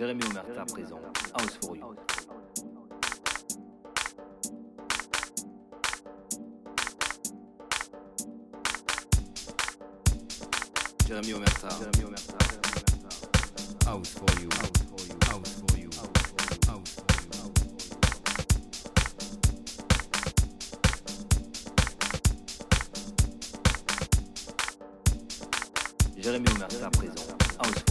Jérémy Omerta présent, House for You. Jérémy Omerta, House for You, House for You, House for You, House for You. Jérémy Omerta présent, House for You.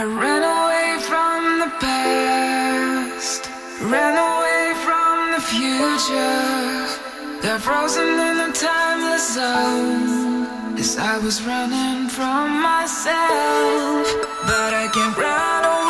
I ran away from the past, ran away from the future. Got frozen in the timeless zone. Yes, I was running from myself, but I can't run.